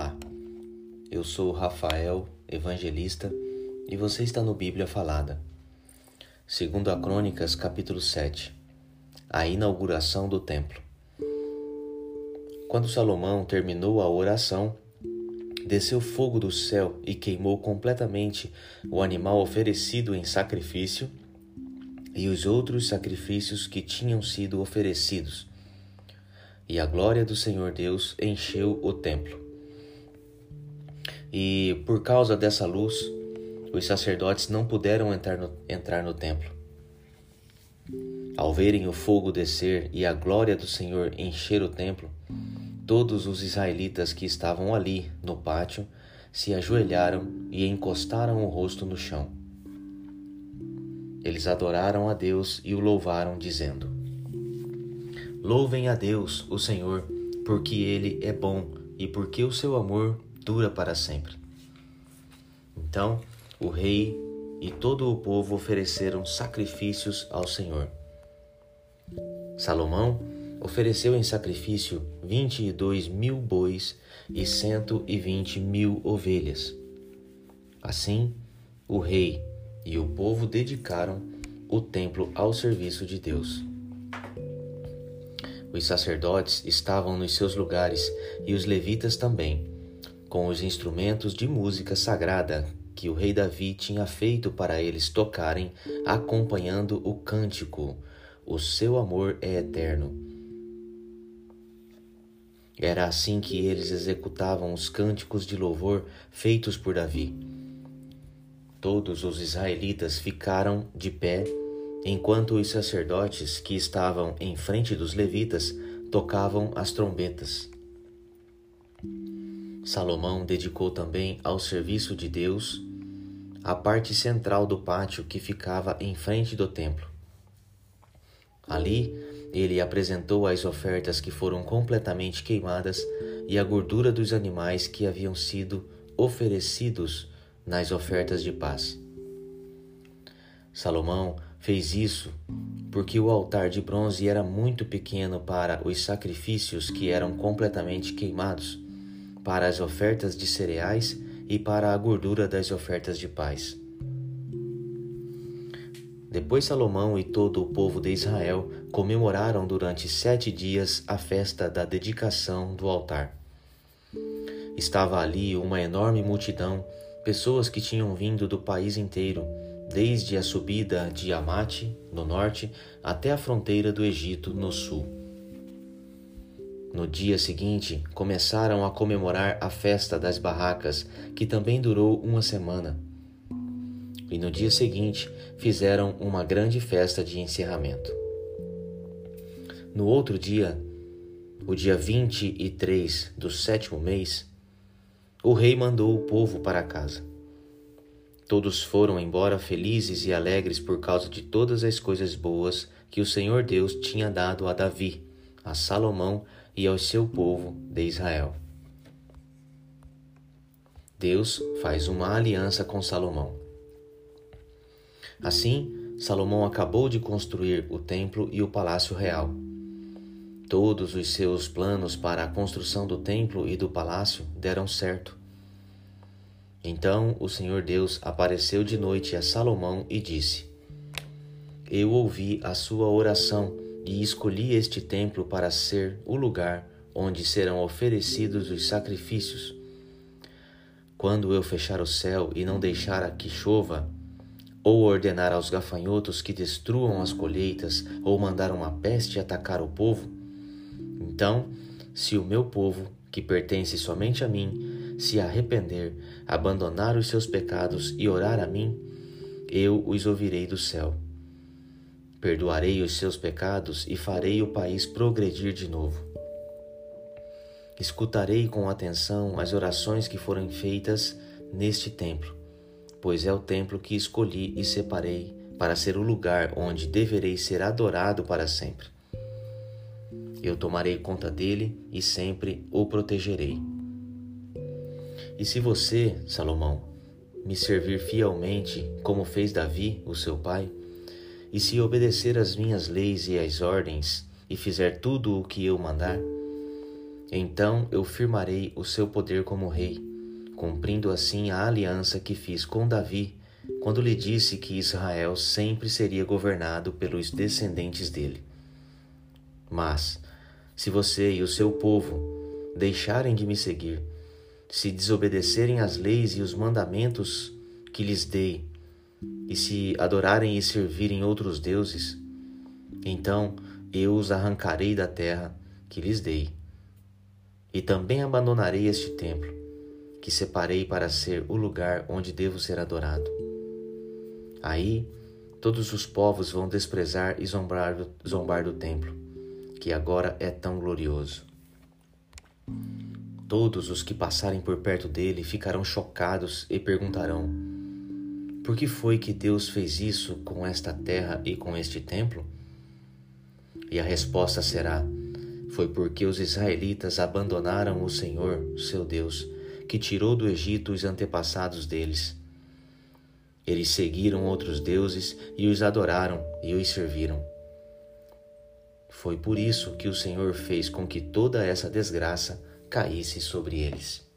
Olá, eu sou Rafael, evangelista, e você está no Bíblia Falada. Segundo a Crônicas, capítulo 7, a inauguração do templo. Quando Salomão terminou a oração, desceu fogo do céu e queimou completamente o animal oferecido em sacrifício e os outros sacrifícios que tinham sido oferecidos. E a glória do Senhor Deus encheu o templo. E por causa dessa luz, os sacerdotes não puderam entrar no, entrar no templo. Ao verem o fogo descer e a glória do Senhor encher o templo, todos os israelitas que estavam ali no pátio se ajoelharam e encostaram o rosto no chão. Eles adoraram a Deus e o louvaram, dizendo: Louvem a Deus, o Senhor, porque Ele é bom e porque o seu amor dura para sempre. Então o rei e todo o povo ofereceram sacrifícios ao Senhor. Salomão ofereceu em sacrifício vinte e dois mil bois e cento e vinte mil ovelhas. Assim, o rei e o povo dedicaram o templo ao serviço de Deus. Os sacerdotes estavam nos seus lugares e os levitas também, com os instrumentos de música sagrada que o rei Davi tinha feito para eles tocarem, acompanhando o cântico: O seu amor é eterno. Era assim que eles executavam os cânticos de louvor feitos por Davi. Todos os israelitas ficaram de pé, enquanto os sacerdotes que estavam em frente dos levitas tocavam as trombetas. Salomão dedicou também ao serviço de Deus a parte central do pátio que ficava em frente do templo. Ali, ele apresentou as ofertas que foram completamente queimadas e a gordura dos animais que haviam sido oferecidos nas ofertas de paz. Salomão fez isso porque o altar de bronze era muito pequeno para os sacrifícios que eram completamente queimados para as ofertas de cereais e para a gordura das ofertas de paz. Depois Salomão e todo o povo de Israel comemoraram durante sete dias a festa da dedicação do altar. Estava ali uma enorme multidão, pessoas que tinham vindo do país inteiro, desde a subida de Amate, no norte, até a fronteira do Egito, no sul. No dia seguinte, começaram a comemorar a festa das barracas, que também durou uma semana. E no dia seguinte, fizeram uma grande festa de encerramento. No outro dia, o dia 23 do sétimo mês, o rei mandou o povo para casa. Todos foram embora felizes e alegres por causa de todas as coisas boas que o Senhor Deus tinha dado a Davi, a Salomão e ao seu povo de Israel. Deus faz uma aliança com Salomão. Assim, Salomão acabou de construir o templo e o palácio real. Todos os seus planos para a construção do templo e do palácio deram certo. Então o Senhor Deus apareceu de noite a Salomão e disse: Eu ouvi a sua oração e escolhi este templo para ser o lugar onde serão oferecidos os sacrifícios. Quando eu fechar o céu e não deixar que chova, ou ordenar aos gafanhotos que destruam as colheitas, ou mandar uma peste atacar o povo, então, se o meu povo, que pertence somente a mim, se arrepender, abandonar os seus pecados e orar a mim, eu os ouvirei do céu Perdoarei os seus pecados e farei o país progredir de novo. Escutarei com atenção as orações que foram feitas neste templo, pois é o templo que escolhi e separei para ser o lugar onde deverei ser adorado para sempre. Eu tomarei conta dele e sempre o protegerei. E se você, Salomão, me servir fielmente, como fez Davi, o seu pai, e se obedecer às minhas leis e às ordens, e fizer tudo o que eu mandar, Então eu firmarei o seu poder como rei, cumprindo assim a aliança que fiz com Davi, quando lhe disse que Israel sempre seria governado pelos descendentes dele. Mas, se você e o seu povo deixarem de me seguir, se desobedecerem às leis e os mandamentos que lhes dei, e se adorarem e servirem outros deuses, então eu os arrancarei da terra que lhes dei e também abandonarei este templo, que separei para ser o lugar onde devo ser adorado. Aí todos os povos vão desprezar e zombar do, zombar do templo, que agora é tão glorioso. Todos os que passarem por perto dele ficarão chocados e perguntarão: Por que foi que Deus fez isso com esta terra e com este templo? E a resposta será: foi porque os israelitas abandonaram o Senhor, seu Deus, que tirou do Egito os antepassados deles. Eles seguiram outros deuses e os adoraram e os serviram. Foi por isso que o Senhor fez com que toda essa desgraça caísse sobre eles.